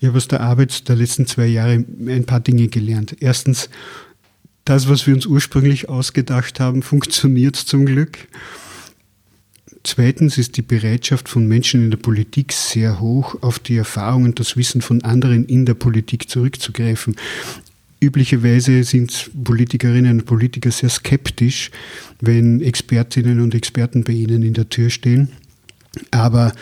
Ich habe aus der Arbeit der letzten zwei Jahre ein paar Dinge gelernt. Erstens, das, was wir uns ursprünglich ausgedacht haben, funktioniert zum Glück. Zweitens ist die Bereitschaft von Menschen in der Politik sehr hoch, auf die Erfahrung und das Wissen von anderen in der Politik zurückzugreifen. Üblicherweise sind Politikerinnen und Politiker sehr skeptisch, wenn Expertinnen und Experten bei ihnen in der Tür stehen. Aber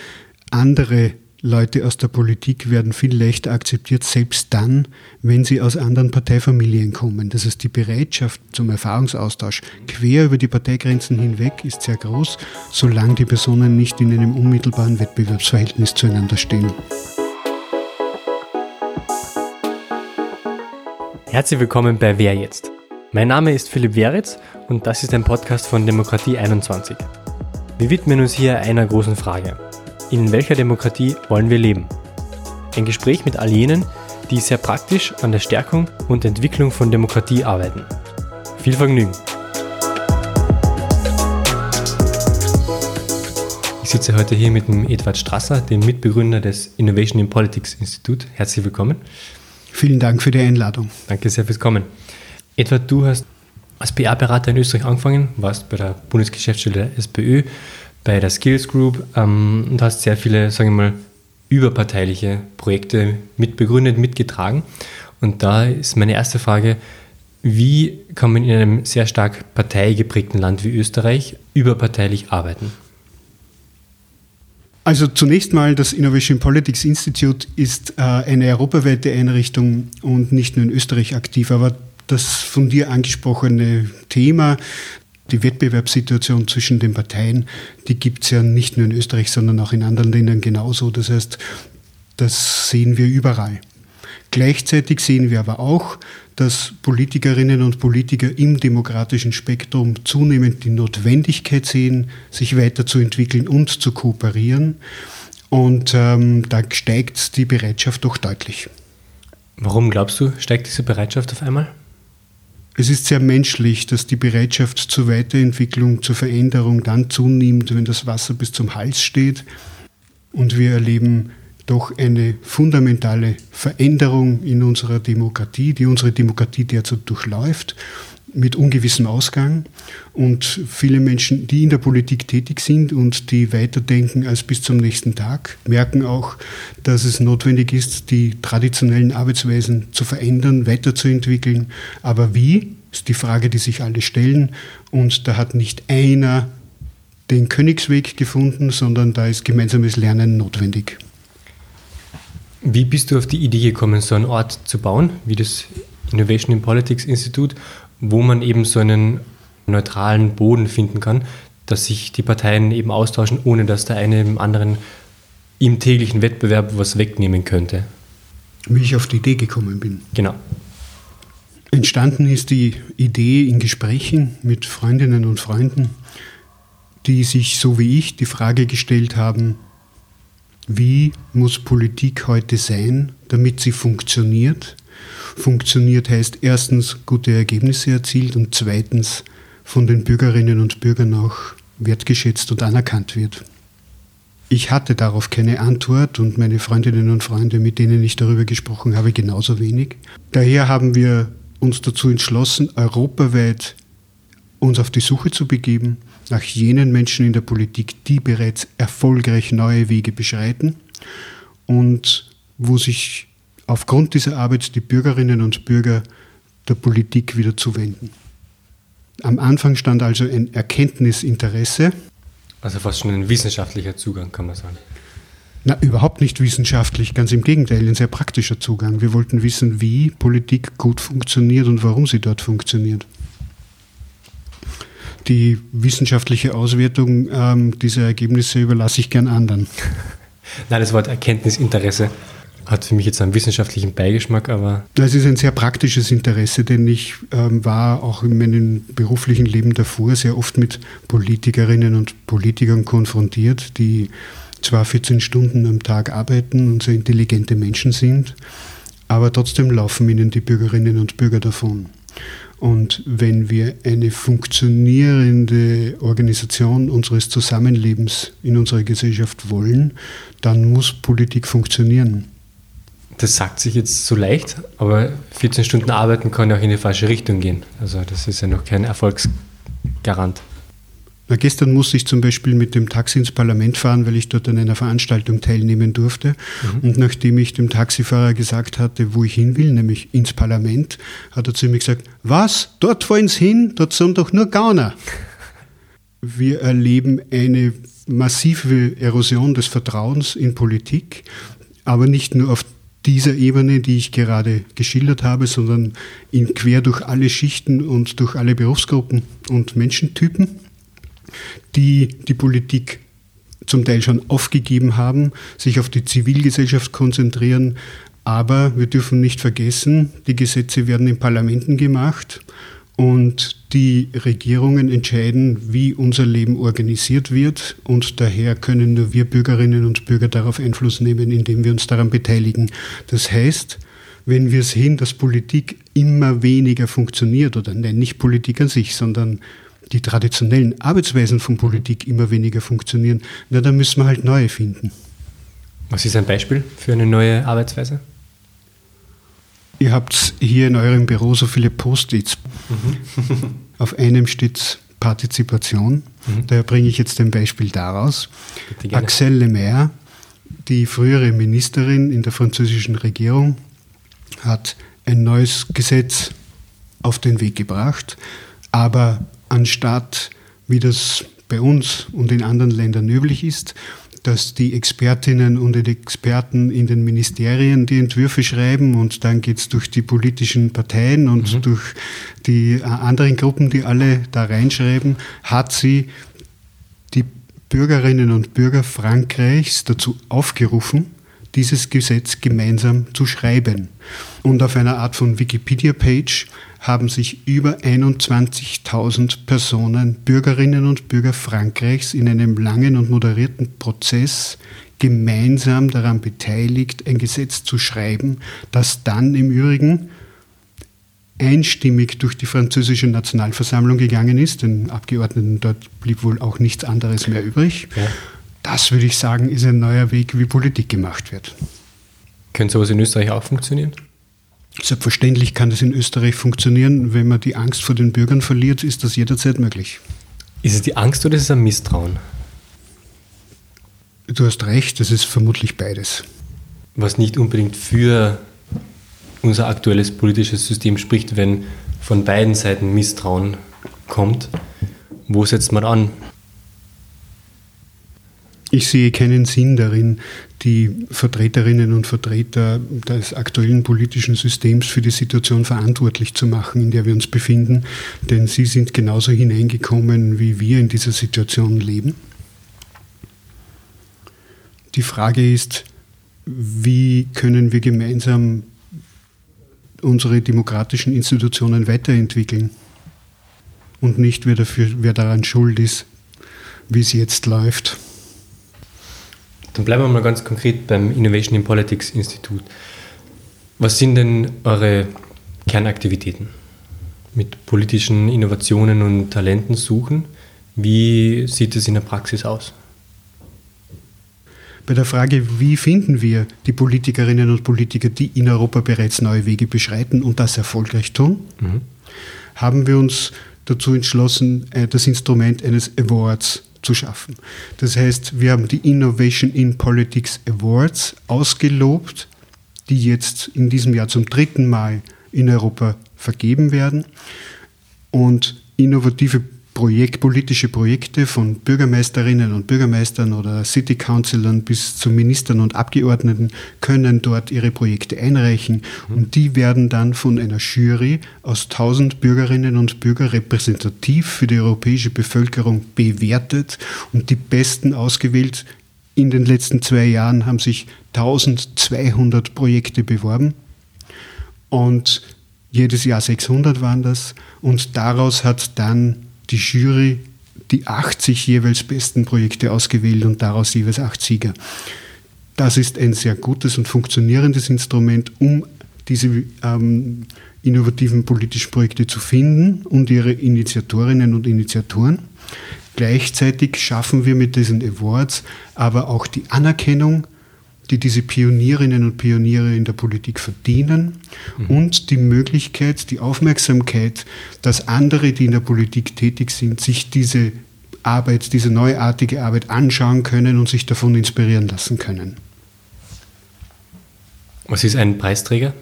andere Leute aus der Politik werden viel leichter akzeptiert, selbst dann, wenn sie aus anderen Parteifamilien kommen. Das heißt, die Bereitschaft zum Erfahrungsaustausch quer über die Parteigrenzen hinweg ist sehr groß, solange die Personen nicht in einem unmittelbaren Wettbewerbsverhältnis zueinander stehen. Herzlich willkommen bei Wer jetzt? Mein Name ist Philipp Weritz und das ist ein Podcast von Demokratie 21. Wir widmen uns hier einer großen Frage. In welcher Demokratie wollen wir leben? Ein Gespräch mit all jenen, die sehr praktisch an der Stärkung und Entwicklung von Demokratie arbeiten. Viel Vergnügen! Ich sitze heute hier mit dem Edward Strasser, dem Mitbegründer des Innovation in Politics Institut. Herzlich willkommen. Vielen Dank für die Einladung. Danke sehr fürs Kommen. Edward, du hast als PR-Berater in Österreich angefangen, warst bei der Bundesgeschäftsstelle der SPÖ, bei der Skills Group ähm, und hast sehr viele, sagen wir mal, überparteiliche Projekte mitbegründet, mitgetragen. Und da ist meine erste Frage, wie kann man in einem sehr stark parteigeprägten Land wie Österreich überparteilich arbeiten? Also zunächst mal, das Innovation Politics Institute ist äh, eine europaweite Einrichtung und nicht nur in Österreich aktiv, aber das von dir angesprochene Thema, die Wettbewerbssituation zwischen den Parteien, die gibt es ja nicht nur in Österreich, sondern auch in anderen Ländern genauso. Das heißt, das sehen wir überall. Gleichzeitig sehen wir aber auch, dass Politikerinnen und Politiker im demokratischen Spektrum zunehmend die Notwendigkeit sehen, sich weiterzuentwickeln und zu kooperieren. Und ähm, da steigt die Bereitschaft doch deutlich. Warum glaubst du, steigt diese Bereitschaft auf einmal? Es ist sehr menschlich, dass die Bereitschaft zur Weiterentwicklung, zur Veränderung dann zunimmt, wenn das Wasser bis zum Hals steht. Und wir erleben doch eine fundamentale Veränderung in unserer Demokratie, die unsere Demokratie derzeit durchläuft, mit ungewissem Ausgang. Und viele Menschen, die in der Politik tätig sind und die weiterdenken als bis zum nächsten Tag, merken auch, dass es notwendig ist, die traditionellen Arbeitsweisen zu verändern, weiterzuentwickeln. Aber wie, ist die Frage, die sich alle stellen. Und da hat nicht einer den Königsweg gefunden, sondern da ist gemeinsames Lernen notwendig. Wie bist du auf die Idee gekommen, so einen Ort zu bauen, wie das Innovation in Politics Institute, wo man eben so einen neutralen Boden finden kann, dass sich die Parteien eben austauschen, ohne dass der eine dem anderen im täglichen Wettbewerb was wegnehmen könnte? Wie ich auf die Idee gekommen bin. Genau. Entstanden ist die Idee in Gesprächen mit Freundinnen und Freunden, die sich so wie ich die Frage gestellt haben, wie muss Politik heute sein, damit sie funktioniert? Funktioniert heißt erstens gute Ergebnisse erzielt und zweitens von den Bürgerinnen und Bürgern auch wertgeschätzt und anerkannt wird. Ich hatte darauf keine Antwort und meine Freundinnen und Freunde, mit denen ich darüber gesprochen habe, genauso wenig. Daher haben wir uns dazu entschlossen, europaweit uns auf die Suche zu begeben nach jenen Menschen in der Politik, die bereits erfolgreich neue Wege beschreiten und wo sich aufgrund dieser Arbeit die Bürgerinnen und Bürger der Politik wieder zuwenden. Am Anfang stand also ein Erkenntnisinteresse. Also fast schon ein wissenschaftlicher Zugang, kann man sagen. Na, überhaupt nicht wissenschaftlich, ganz im Gegenteil, ein sehr praktischer Zugang. Wir wollten wissen, wie Politik gut funktioniert und warum sie dort funktioniert. Die wissenschaftliche Auswertung ähm, dieser Ergebnisse überlasse ich gern anderen. Nein, das Wort Erkenntnisinteresse hat für mich jetzt einen wissenschaftlichen Beigeschmack, aber. Es ist ein sehr praktisches Interesse, denn ich ähm, war auch in meinem beruflichen Leben davor sehr oft mit Politikerinnen und Politikern konfrontiert, die zwar 14 Stunden am Tag arbeiten und sehr intelligente Menschen sind, aber trotzdem laufen ihnen die Bürgerinnen und Bürger davon. Und wenn wir eine funktionierende Organisation unseres Zusammenlebens in unserer Gesellschaft wollen, dann muss Politik funktionieren. Das sagt sich jetzt so leicht, aber 14 Stunden arbeiten kann ja auch in die falsche Richtung gehen. Also das ist ja noch kein Erfolgsgarant. Na, gestern musste ich zum Beispiel mit dem Taxi ins Parlament fahren, weil ich dort an einer Veranstaltung teilnehmen durfte. Mhm. Und nachdem ich dem Taxifahrer gesagt hatte, wo ich hin will, nämlich ins Parlament, hat er zu mir gesagt, was? Dort wollen Sie hin? Dort sind doch nur Gauner. Wir erleben eine massive Erosion des Vertrauens in Politik, aber nicht nur auf dieser Ebene, die ich gerade geschildert habe, sondern in quer durch alle Schichten und durch alle Berufsgruppen und Menschentypen die die Politik zum Teil schon aufgegeben haben, sich auf die Zivilgesellschaft konzentrieren. Aber wir dürfen nicht vergessen, die Gesetze werden in Parlamenten gemacht und die Regierungen entscheiden, wie unser Leben organisiert wird. Und daher können nur wir Bürgerinnen und Bürger darauf Einfluss nehmen, indem wir uns daran beteiligen. Das heißt, wenn wir sehen, dass Politik immer weniger funktioniert, oder nein, nicht Politik an sich, sondern die traditionellen Arbeitsweisen von Politik immer weniger funktionieren, na, dann müssen wir halt neue finden. Was ist ein Beispiel für eine neue Arbeitsweise? Ihr habt hier in eurem Büro so viele Post-its. Mhm. Auf einem steht Partizipation. Mhm. Daher bringe ich jetzt ein Beispiel daraus. Axel Lemaire, die frühere Ministerin in der französischen Regierung, hat ein neues Gesetz auf den Weg gebracht, aber anstatt, wie das bei uns und in anderen Ländern üblich ist, dass die Expertinnen und Experten in den Ministerien die Entwürfe schreiben und dann geht es durch die politischen Parteien und mhm. durch die äh, anderen Gruppen, die alle da reinschreiben, hat sie die Bürgerinnen und Bürger Frankreichs dazu aufgerufen, dieses Gesetz gemeinsam zu schreiben. Und auf einer Art von Wikipedia-Page haben sich über 21.000 Personen, Bürgerinnen und Bürger Frankreichs, in einem langen und moderierten Prozess gemeinsam daran beteiligt, ein Gesetz zu schreiben, das dann im Übrigen einstimmig durch die französische Nationalversammlung gegangen ist. Den Abgeordneten dort blieb wohl auch nichts anderes mehr übrig. Ja. Das würde ich sagen, ist ein neuer Weg, wie Politik gemacht wird. Könnte sowas in Österreich auch funktionieren? Selbstverständlich kann das in Österreich funktionieren. Wenn man die Angst vor den Bürgern verliert, ist das jederzeit möglich. Ist es die Angst oder ist es ein Misstrauen? Du hast recht, das ist vermutlich beides. Was nicht unbedingt für unser aktuelles politisches System spricht, wenn von beiden Seiten Misstrauen kommt. Wo setzt man an? Ich sehe keinen Sinn darin, die Vertreterinnen und Vertreter des aktuellen politischen Systems für die Situation verantwortlich zu machen, in der wir uns befinden, denn sie sind genauso hineingekommen, wie wir in dieser Situation leben. Die Frage ist, wie können wir gemeinsam unsere demokratischen Institutionen weiterentwickeln und nicht wer, dafür, wer daran schuld ist, wie es jetzt läuft. Dann bleiben wir mal ganz konkret beim Innovation in Politics Institut. Was sind denn eure Kernaktivitäten? Mit politischen Innovationen und Talenten suchen. Wie sieht es in der Praxis aus? Bei der Frage, wie finden wir die Politikerinnen und Politiker, die in Europa bereits neue Wege beschreiten und das erfolgreich tun, mhm. haben wir uns dazu entschlossen, äh, das Instrument eines Awards zu schaffen. Das heißt, wir haben die Innovation in Politics Awards ausgelobt, die jetzt in diesem Jahr zum dritten Mal in Europa vergeben werden. Und innovative Projekt, politische Projekte von Bürgermeisterinnen und Bürgermeistern oder City Councilern bis zu Ministern und Abgeordneten können dort ihre Projekte einreichen mhm. und die werden dann von einer Jury aus 1000 Bürgerinnen und Bürgern repräsentativ für die europäische Bevölkerung bewertet und die besten ausgewählt. In den letzten zwei Jahren haben sich 1200 Projekte beworben und jedes Jahr 600 waren das und daraus hat dann die Jury die 80 jeweils besten Projekte ausgewählt und daraus jeweils acht Sieger. Das ist ein sehr gutes und funktionierendes Instrument, um diese ähm, innovativen politischen Projekte zu finden und ihre Initiatorinnen und Initiatoren. Gleichzeitig schaffen wir mit diesen Awards aber auch die Anerkennung die diese Pionierinnen und Pioniere in der Politik verdienen mhm. und die Möglichkeit, die Aufmerksamkeit, dass andere, die in der Politik tätig sind, sich diese Arbeit, diese neuartige Arbeit anschauen können und sich davon inspirieren lassen können. Was ist ein Preisträger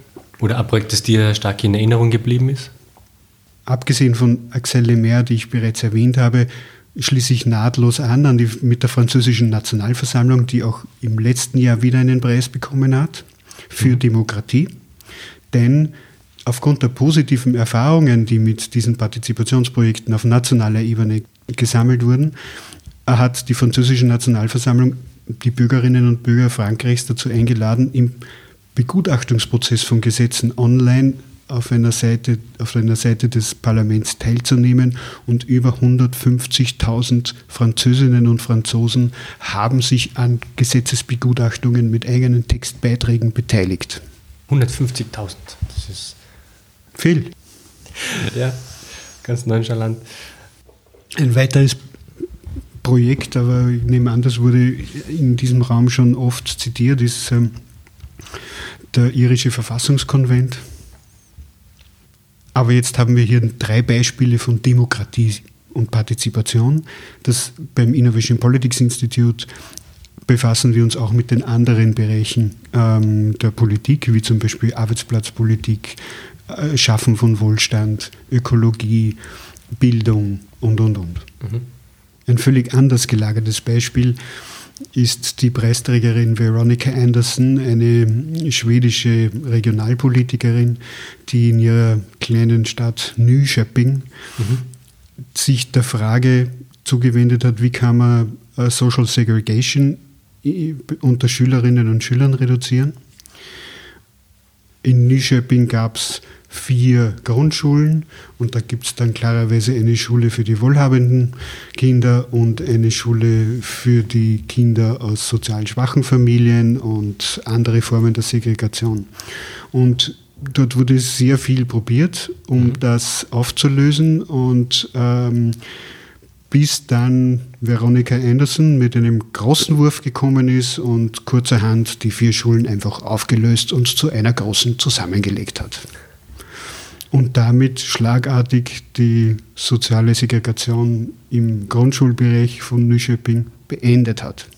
oder ein Projekt, das dir stark in Erinnerung geblieben ist? Abgesehen von Axel Lemaire, die ich bereits erwähnt habe, schließe ich nahtlos an, an die, mit der französischen Nationalversammlung, die auch im letzten Jahr wieder einen Preis bekommen hat für mhm. Demokratie. Denn aufgrund der positiven Erfahrungen, die mit diesen Partizipationsprojekten auf nationaler Ebene gesammelt wurden, hat die französische Nationalversammlung die Bürgerinnen und Bürger Frankreichs dazu eingeladen, im Begutachtungsprozess von Gesetzen online auf einer Seite, auf einer Seite des Parlaments teilzunehmen und über 150.000 Französinnen und Franzosen haben sich an Gesetzesbegutachtungen mit eigenen Textbeiträgen beteiligt. 150.000, das ist viel. Ja, ganz nonchalant. Ein weiteres Projekt, aber ich nehme an, das wurde in diesem Raum schon oft zitiert, ist ähm, der irische Verfassungskonvent. Aber jetzt haben wir hier drei Beispiele von Demokratie und Partizipation. Das beim Innovation Politics Institute befassen wir uns auch mit den anderen Bereichen ähm, der Politik, wie zum Beispiel Arbeitsplatzpolitik, äh, Schaffen von Wohlstand, Ökologie, Bildung und, und, und. Mhm. Ein völlig anders gelagertes Beispiel ist die Preisträgerin Veronica Anderson, eine schwedische Regionalpolitikerin, die in ihrer kleinen Stadt Nyköping mhm. sich der Frage zugewendet hat, wie kann man äh, Social Segregation unter Schülerinnen und Schülern reduzieren. In Nyköping gab es vier Grundschulen und da gibt es dann klarerweise eine Schule für die wohlhabenden Kinder und eine Schule für die Kinder aus sozial schwachen Familien und andere Formen der Segregation. Und dort wurde sehr viel probiert, um mhm. das aufzulösen und ähm, bis dann Veronica Anderson mit einem großen Wurf gekommen ist und kurzerhand die vier Schulen einfach aufgelöst und zu einer großen zusammengelegt hat und damit schlagartig die soziale Segregation im Grundschulbereich von Nyköping beendet hat.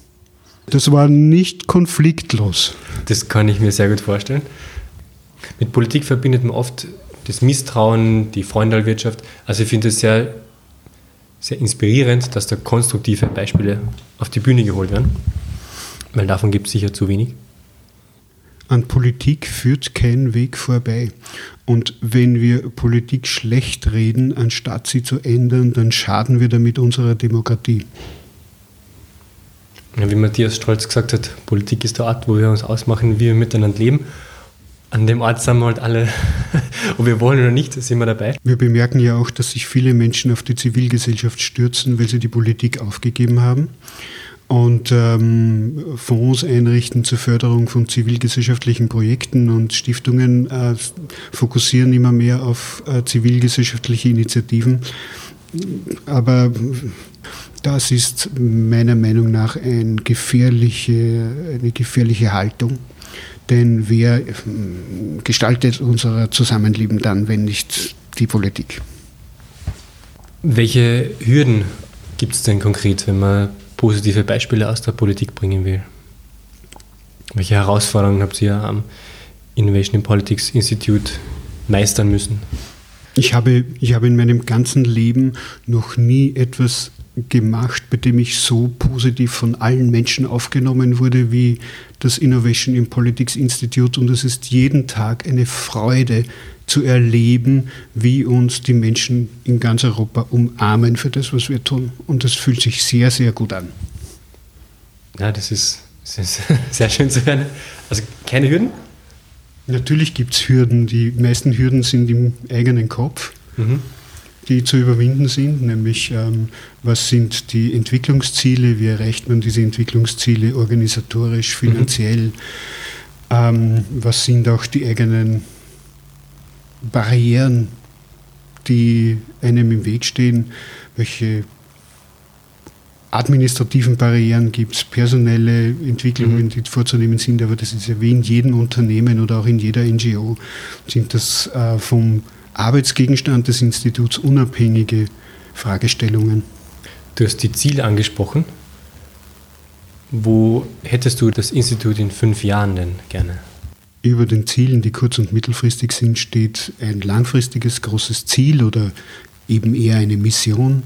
Das war nicht konfliktlos. Das kann ich mir sehr gut vorstellen. Mit Politik verbindet man oft das Misstrauen, die Freundalwirtschaft. Also ich finde es sehr, sehr inspirierend, dass da konstruktive Beispiele auf die Bühne geholt werden, weil davon gibt es sicher zu wenig. An Politik führt kein Weg vorbei. Und wenn wir Politik schlecht reden, anstatt sie zu ändern, dann schaden wir damit unserer Demokratie. Ja, wie Matthias Stolz gesagt hat, Politik ist der Ort, wo wir uns ausmachen, wie wir miteinander leben. An dem Ort sind wir halt alle, ob wir wollen oder nicht, sind wir dabei. Wir bemerken ja auch, dass sich viele Menschen auf die Zivilgesellschaft stürzen, weil sie die Politik aufgegeben haben und ähm, Fonds einrichten zur Förderung von zivilgesellschaftlichen Projekten und Stiftungen äh, fokussieren immer mehr auf äh, zivilgesellschaftliche Initiativen. Aber das ist meiner Meinung nach ein gefährliche, eine gefährliche Haltung. Denn wer äh, gestaltet unser Zusammenleben dann, wenn nicht die Politik? Welche Hürden gibt es denn konkret, wenn man positive Beispiele aus der Politik bringen will. Welche Herausforderungen habt ihr am Innovation in Politics Institute meistern müssen? Ich habe, ich habe in meinem ganzen Leben noch nie etwas gemacht, bei dem ich so positiv von allen Menschen aufgenommen wurde wie das Innovation in Politics Institute. Und es ist jeden Tag eine Freude, zu erleben, wie uns die Menschen in ganz Europa umarmen für das, was wir tun. Und das fühlt sich sehr, sehr gut an. Ja, das ist, das ist sehr schön zu hören. Also keine Hürden? Natürlich gibt es Hürden. Die meisten Hürden sind im eigenen Kopf, mhm. die zu überwinden sind. Nämlich, ähm, was sind die Entwicklungsziele? Wie erreicht man diese Entwicklungsziele organisatorisch, finanziell? Mhm. Ähm, was sind auch die eigenen Barrieren, die einem im Weg stehen, welche administrativen Barrieren gibt es, personelle Entwicklungen, mhm. die vorzunehmen sind, aber das ist ja wie in jedem Unternehmen oder auch in jeder NGO, sind das äh, vom Arbeitsgegenstand des Instituts unabhängige Fragestellungen. Du hast die Ziele angesprochen. Wo hättest du das Institut in fünf Jahren denn gerne? Über den Zielen, die kurz- und mittelfristig sind, steht ein langfristiges großes Ziel oder eben eher eine Mission.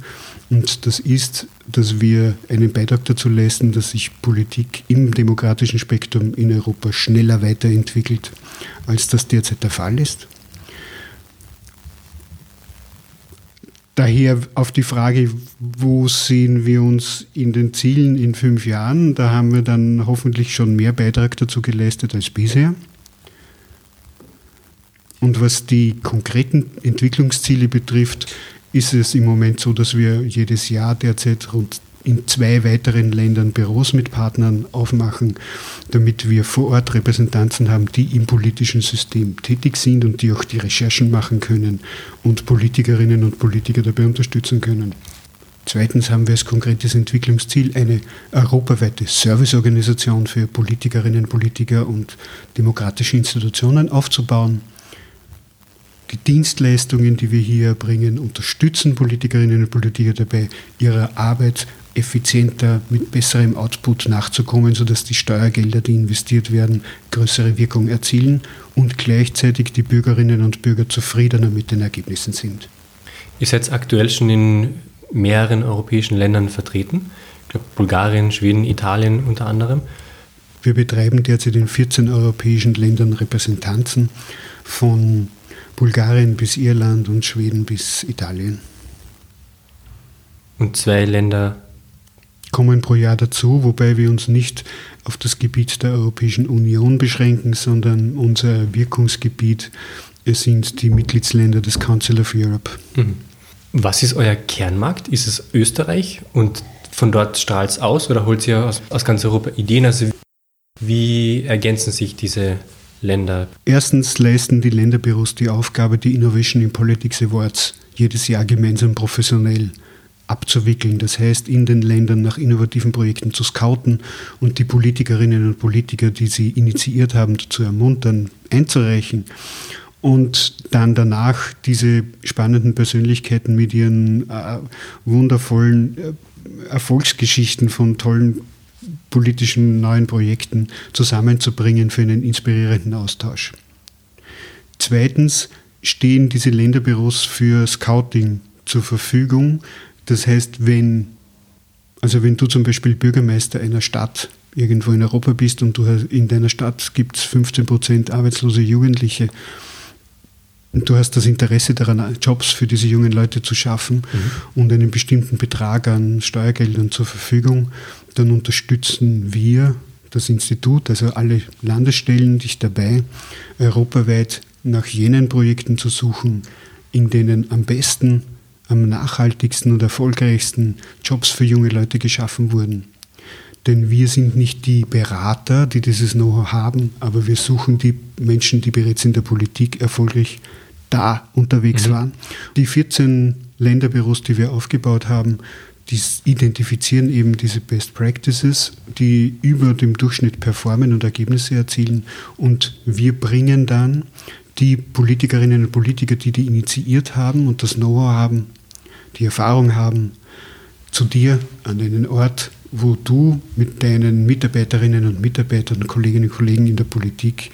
Und das ist, dass wir einen Beitrag dazu leisten, dass sich Politik im demokratischen Spektrum in Europa schneller weiterentwickelt, als das derzeit der Fall ist. Daher auf die Frage, wo sehen wir uns in den Zielen in fünf Jahren, da haben wir dann hoffentlich schon mehr Beitrag dazu geleistet als bisher. Und was die konkreten Entwicklungsziele betrifft, ist es im Moment so, dass wir jedes Jahr derzeit rund in zwei weiteren Ländern Büros mit Partnern aufmachen, damit wir vor Ort Repräsentanzen haben, die im politischen System tätig sind und die auch die Recherchen machen können und Politikerinnen und Politiker dabei unterstützen können. Zweitens haben wir als konkretes Entwicklungsziel eine europaweite Serviceorganisation für Politikerinnen, Politiker und demokratische Institutionen aufzubauen die Dienstleistungen, die wir hier erbringen, unterstützen Politikerinnen und Politiker dabei, ihrer Arbeit effizienter, mit besserem Output nachzukommen, sodass die Steuergelder, die investiert werden, größere Wirkung erzielen und gleichzeitig die Bürgerinnen und Bürger zufriedener mit den Ergebnissen sind. Ihr seid aktuell schon in mehreren europäischen Ländern vertreten. Ich glaube, Bulgarien, Schweden, Italien unter anderem. Wir betreiben derzeit in 14 europäischen Ländern Repräsentanzen von Bulgarien bis Irland und Schweden bis Italien. Und zwei Länder kommen pro Jahr dazu, wobei wir uns nicht auf das Gebiet der Europäischen Union beschränken, sondern unser Wirkungsgebiet sind die Mitgliedsländer des Council of Europe. Mhm. Was ist euer Kernmarkt? Ist es Österreich und von dort strahlt es aus oder holt ihr aus, aus ganz Europa Ideen? Also wie ergänzen sich diese Länder? Erstens leisten die Länderbüros die Aufgabe, die Innovation in Politics Awards jedes Jahr gemeinsam professionell abzuwickeln. Das heißt, in den Ländern nach innovativen Projekten zu scouten und die Politikerinnen und Politiker, die sie initiiert haben, zu ermuntern, einzureichen. Und dann danach diese spannenden Persönlichkeiten mit ihren äh, wundervollen äh, Erfolgsgeschichten von tollen politischen neuen Projekten zusammenzubringen für einen inspirierenden Austausch. Zweitens stehen diese Länderbüros für Scouting zur Verfügung. Das heißt, wenn, also wenn du zum Beispiel Bürgermeister einer Stadt irgendwo in Europa bist und du in deiner Stadt gibt es 15 Prozent arbeitslose Jugendliche und du hast das Interesse daran, Jobs für diese jungen Leute zu schaffen mhm. und einen bestimmten Betrag an Steuergeldern zur Verfügung, dann unterstützen wir das Institut, also alle Landesstellen, dich dabei, europaweit nach jenen Projekten zu suchen, in denen am besten, am nachhaltigsten und erfolgreichsten Jobs für junge Leute geschaffen wurden. Denn wir sind nicht die Berater, die dieses Know-how haben, aber wir suchen die Menschen, die bereits in der Politik erfolgreich da unterwegs mhm. waren. Die 14 Länderbüros, die wir aufgebaut haben, die identifizieren eben diese Best Practices, die über dem Durchschnitt performen und Ergebnisse erzielen. Und wir bringen dann die Politikerinnen und Politiker, die die initiiert haben und das Know-how haben, die Erfahrung haben, zu dir an einen Ort, wo du mit deinen Mitarbeiterinnen und Mitarbeitern, Kolleginnen und Kollegen in der Politik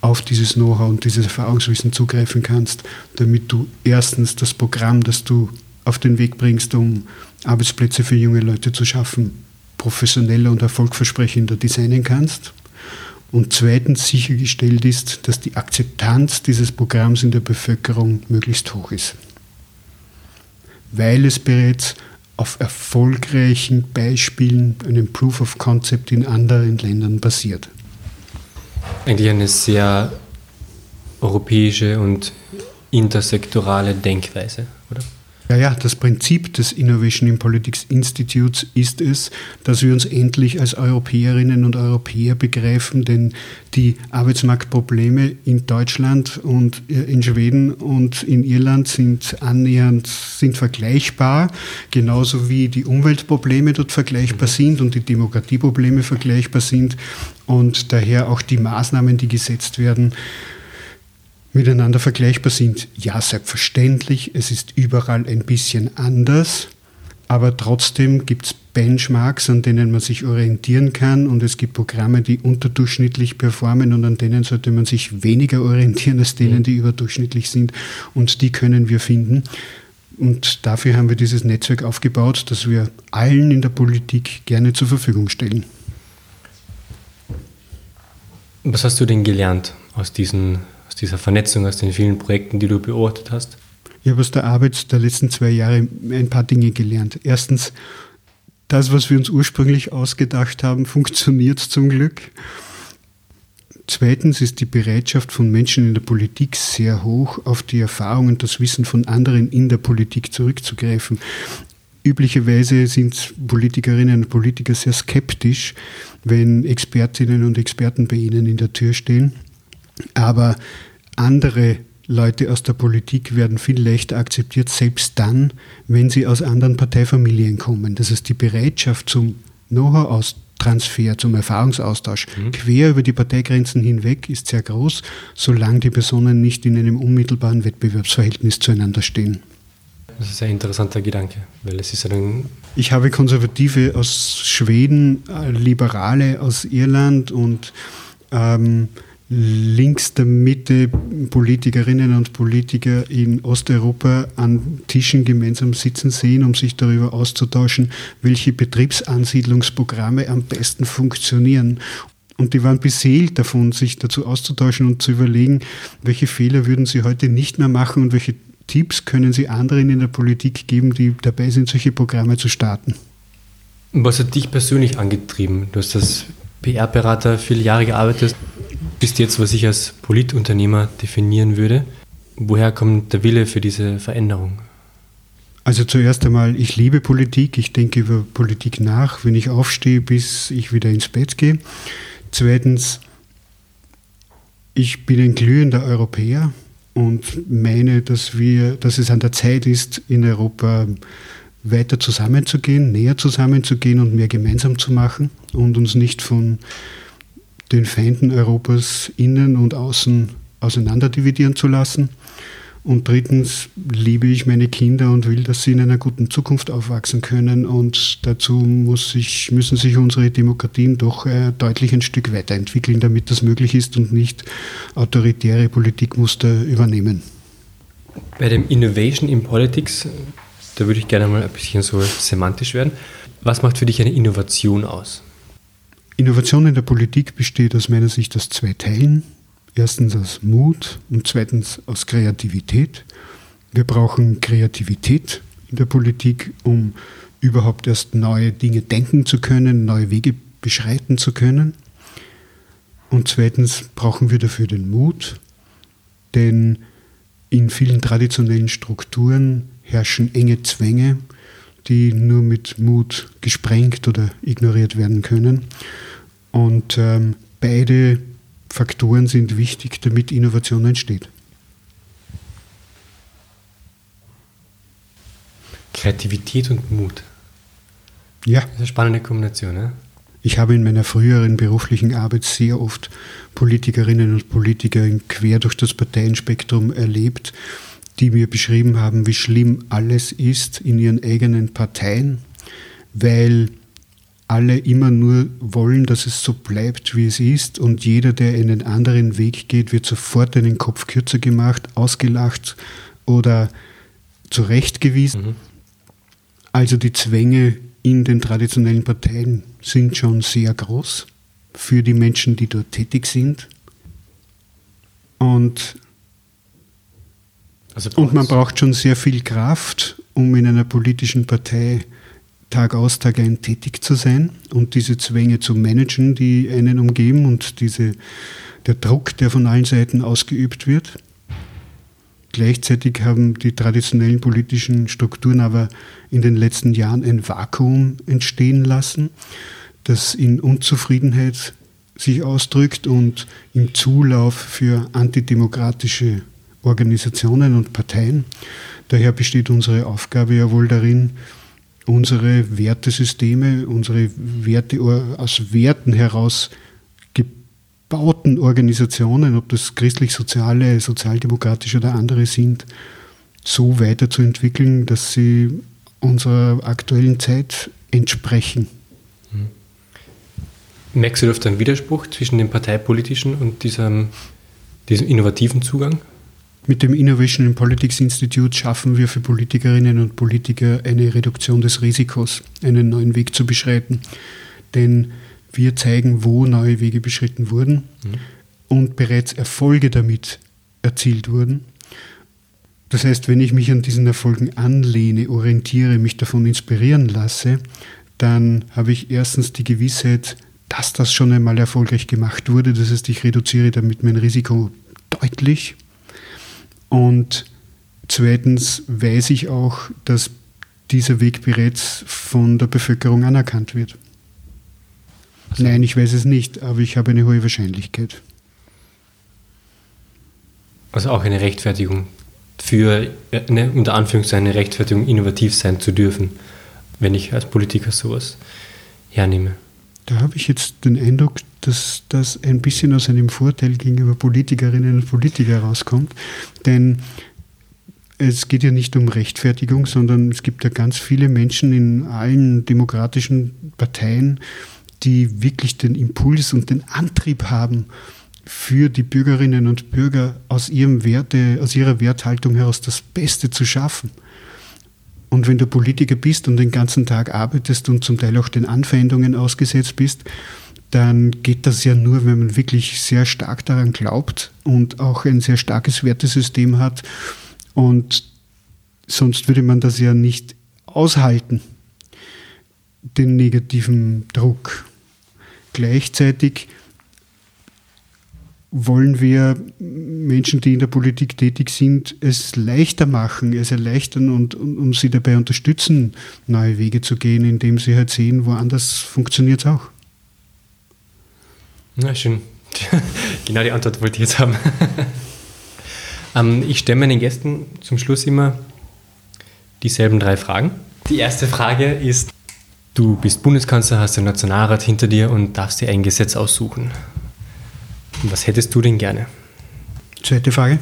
auf dieses Know-how und dieses Erfahrungswissen zugreifen kannst, damit du erstens das Programm, das du auf den Weg bringst, um Arbeitsplätze für junge Leute zu schaffen, professioneller und erfolgversprechender designen kannst. Und zweitens sichergestellt ist, dass die Akzeptanz dieses Programms in der Bevölkerung möglichst hoch ist. Weil es bereits auf erfolgreichen Beispielen, einem Proof of Concept in anderen Ländern basiert. Eigentlich eine sehr europäische und intersektorale Denkweise, oder? Ja, ja, das Prinzip des Innovation in Politics Institutes ist es, dass wir uns endlich als Europäerinnen und Europäer begreifen, denn die Arbeitsmarktprobleme in Deutschland und äh, in Schweden und in Irland sind annähernd, sind vergleichbar, genauso wie die Umweltprobleme dort vergleichbar sind und die Demokratieprobleme vergleichbar sind und daher auch die Maßnahmen, die gesetzt werden, miteinander vergleichbar sind. Ja, selbstverständlich, es ist überall ein bisschen anders, aber trotzdem gibt es Benchmarks, an denen man sich orientieren kann und es gibt Programme, die unterdurchschnittlich performen und an denen sollte man sich weniger orientieren als denen, mhm. die überdurchschnittlich sind und die können wir finden. Und dafür haben wir dieses Netzwerk aufgebaut, das wir allen in der Politik gerne zur Verfügung stellen. Was hast du denn gelernt aus diesen aus dieser Vernetzung, aus den vielen Projekten, die du beobachtet hast? Ich habe aus der Arbeit der letzten zwei Jahre ein paar Dinge gelernt. Erstens, das, was wir uns ursprünglich ausgedacht haben, funktioniert zum Glück. Zweitens ist die Bereitschaft von Menschen in der Politik sehr hoch, auf die Erfahrung und das Wissen von anderen in der Politik zurückzugreifen. Üblicherweise sind Politikerinnen und Politiker sehr skeptisch, wenn Expertinnen und Experten bei ihnen in der Tür stehen. Aber andere Leute aus der Politik werden viel leichter akzeptiert, selbst dann, wenn sie aus anderen Parteifamilien kommen. Das heißt, die Bereitschaft zum Know-how-Transfer, zum Erfahrungsaustausch mhm. quer über die Parteigrenzen hinweg ist sehr groß, solange die Personen nicht in einem unmittelbaren Wettbewerbsverhältnis zueinander stehen. Das ist ein interessanter Gedanke, weil es ist ein Ich habe Konservative aus Schweden, äh, Liberale aus Irland und ähm, links der Mitte Politikerinnen und Politiker in Osteuropa an Tischen gemeinsam sitzen sehen, um sich darüber auszutauschen, welche Betriebsansiedlungsprogramme am besten funktionieren. Und die waren beseelt davon, sich dazu auszutauschen und zu überlegen, welche Fehler würden sie heute nicht mehr machen und welche Tipps können sie anderen in der Politik geben, die dabei sind, solche Programme zu starten. Was hat dich persönlich angetrieben? Du hast als PR-Berater viele Jahre gearbeitet bist jetzt, was ich als Politunternehmer definieren würde. Woher kommt der Wille für diese Veränderung? Also zuerst einmal, ich liebe Politik, ich denke über Politik nach, wenn ich aufstehe, bis ich wieder ins Bett gehe. Zweitens, ich bin ein glühender Europäer und meine, dass, wir, dass es an der Zeit ist, in Europa weiter zusammenzugehen, näher zusammenzugehen und mehr gemeinsam zu machen und uns nicht von den Feinden Europas innen und außen auseinanderdividieren zu lassen. Und drittens liebe ich meine Kinder und will, dass sie in einer guten Zukunft aufwachsen können. Und dazu muss ich, müssen sich unsere Demokratien doch äh, deutlich ein Stück weiterentwickeln, damit das möglich ist und nicht autoritäre Politikmuster übernehmen. Bei dem Innovation in Politics, da würde ich gerne mal ein bisschen so semantisch werden. Was macht für dich eine Innovation aus? Innovation in der Politik besteht aus meiner Sicht aus zwei Teilen. Erstens aus Mut und zweitens aus Kreativität. Wir brauchen Kreativität in der Politik, um überhaupt erst neue Dinge denken zu können, neue Wege beschreiten zu können. Und zweitens brauchen wir dafür den Mut, denn in vielen traditionellen Strukturen herrschen enge Zwänge, die nur mit Mut gesprengt oder ignoriert werden können. Und ähm, beide Faktoren sind wichtig, damit Innovation entsteht. Kreativität und Mut. Ja. Das ist eine spannende Kombination. Ne? Ich habe in meiner früheren beruflichen Arbeit sehr oft Politikerinnen und Politiker quer durch das Parteienspektrum erlebt, die mir beschrieben haben, wie schlimm alles ist in ihren eigenen Parteien, weil alle immer nur wollen, dass es so bleibt, wie es ist und jeder, der einen anderen Weg geht, wird sofort einen Kopf kürzer gemacht, ausgelacht oder zurechtgewiesen. Mhm. Also die Zwänge in den traditionellen Parteien sind schon sehr groß für die Menschen, die dort tätig sind. Und also und man braucht schon sehr viel Kraft, um in einer politischen Partei Tag aus, Tag ein tätig zu sein und diese Zwänge zu managen, die einen umgeben und diese, der Druck, der von allen Seiten ausgeübt wird. Gleichzeitig haben die traditionellen politischen Strukturen aber in den letzten Jahren ein Vakuum entstehen lassen, das in Unzufriedenheit sich ausdrückt und im Zulauf für antidemokratische Organisationen und Parteien. Daher besteht unsere Aufgabe ja wohl darin, unsere Wertesysteme, unsere Werte aus Werten heraus gebauten Organisationen, ob das christlich-soziale, sozialdemokratische oder andere sind, so weiterzuentwickeln, dass sie unserer aktuellen Zeit entsprechen. Mhm. Merkst du oft einen Widerspruch zwischen dem parteipolitischen und diesem, diesem innovativen Zugang? Mit dem Innovation in Politics Institute schaffen wir für Politikerinnen und Politiker eine Reduktion des Risikos, einen neuen Weg zu beschreiten. Denn wir zeigen, wo neue Wege beschritten wurden mhm. und bereits Erfolge damit erzielt wurden. Das heißt, wenn ich mich an diesen Erfolgen anlehne, orientiere, mich davon inspirieren lasse, dann habe ich erstens die Gewissheit, dass das schon einmal erfolgreich gemacht wurde. Das heißt, ich reduziere damit mein Risiko deutlich. Und zweitens weiß ich auch, dass dieser Weg bereits von der Bevölkerung anerkannt wird. Also Nein, ich weiß es nicht, aber ich habe eine hohe Wahrscheinlichkeit. Also auch eine Rechtfertigung für, eine, unter Anführungszeichen, eine Rechtfertigung, innovativ sein zu dürfen, wenn ich als Politiker sowas hernehme. Da habe ich jetzt den Eindruck, dass das ein bisschen aus einem Vorteil gegenüber Politikerinnen und Politikern rauskommt. Denn es geht ja nicht um Rechtfertigung, sondern es gibt ja ganz viele Menschen in allen demokratischen Parteien, die wirklich den Impuls und den Antrieb haben, für die Bürgerinnen und Bürger aus, ihrem Werte, aus ihrer Werthaltung heraus das Beste zu schaffen. Und wenn du Politiker bist und den ganzen Tag arbeitest und zum Teil auch den Anfeindungen ausgesetzt bist, dann geht das ja nur, wenn man wirklich sehr stark daran glaubt und auch ein sehr starkes Wertesystem hat. Und sonst würde man das ja nicht aushalten, den negativen Druck. Gleichzeitig wollen wir Menschen, die in der Politik tätig sind, es leichter machen, es erleichtern und, und, und sie dabei unterstützen, neue Wege zu gehen, indem sie halt sehen, woanders funktioniert es auch. Na schön. genau die Antwort wollte ich jetzt haben. ähm, ich stelle meinen Gästen zum Schluss immer dieselben drei Fragen. Die erste Frage ist, du bist Bundeskanzler, hast den Nationalrat hinter dir und darfst dir ein Gesetz aussuchen. Was hättest du denn gerne? Zweite Frage.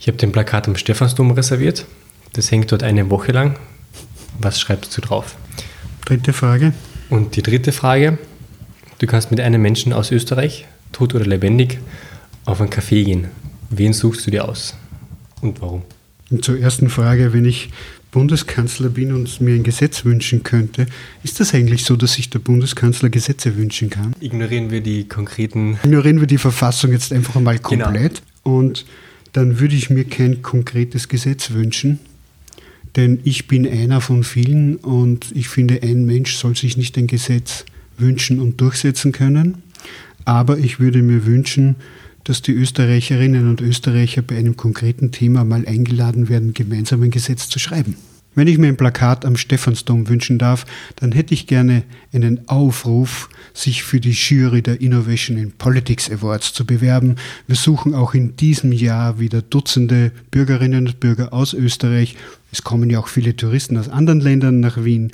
Ich habe den Plakat am Stephansdom reserviert. Das hängt dort eine Woche lang. Was schreibst du drauf? Dritte Frage. Und die dritte Frage. Du kannst mit einem Menschen aus Österreich, tot oder lebendig, auf einen Café gehen. Wen suchst du dir aus? Und warum? Und zur ersten Frage, wenn ich Bundeskanzler bin und mir ein Gesetz wünschen könnte, ist das eigentlich so, dass sich der Bundeskanzler Gesetze wünschen kann? Ignorieren wir die konkreten. Ignorieren wir die Verfassung jetzt einfach mal genau. komplett. Genau. Und dann würde ich mir kein konkretes Gesetz wünschen, denn ich bin einer von vielen und ich finde, ein Mensch soll sich nicht ein Gesetz wünschen und durchsetzen können. Aber ich würde mir wünschen, dass die Österreicherinnen und Österreicher bei einem konkreten Thema mal eingeladen werden, gemeinsam ein Gesetz zu schreiben. Wenn ich mir ein Plakat am Stephansdom wünschen darf, dann hätte ich gerne einen Aufruf, sich für die Jury der Innovation in Politics Awards zu bewerben. Wir suchen auch in diesem Jahr wieder Dutzende Bürgerinnen und Bürger aus Österreich. Es kommen ja auch viele Touristen aus anderen Ländern nach Wien.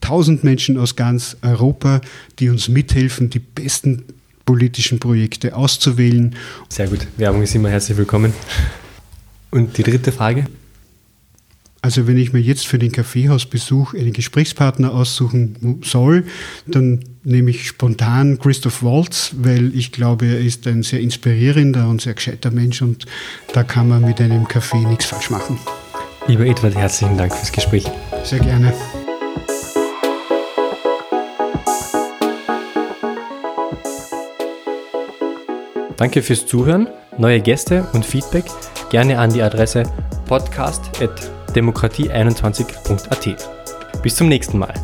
Tausend Menschen aus ganz Europa, die uns mithelfen, die besten politischen Projekte auszuwählen. Sehr gut, Werbung ist immer herzlich willkommen. Und die dritte Frage? Also wenn ich mir jetzt für den Kaffeehausbesuch einen Gesprächspartner aussuchen soll, dann nehme ich spontan Christoph Waltz, weil ich glaube, er ist ein sehr inspirierender und sehr gescheiter Mensch und da kann man mit einem Kaffee nichts falsch machen. Lieber Edward, herzlichen Dank fürs Gespräch. Sehr gerne. Danke fürs Zuhören. Neue Gäste und Feedback gerne an die Adresse podcast.demokratie21.at. Bis zum nächsten Mal.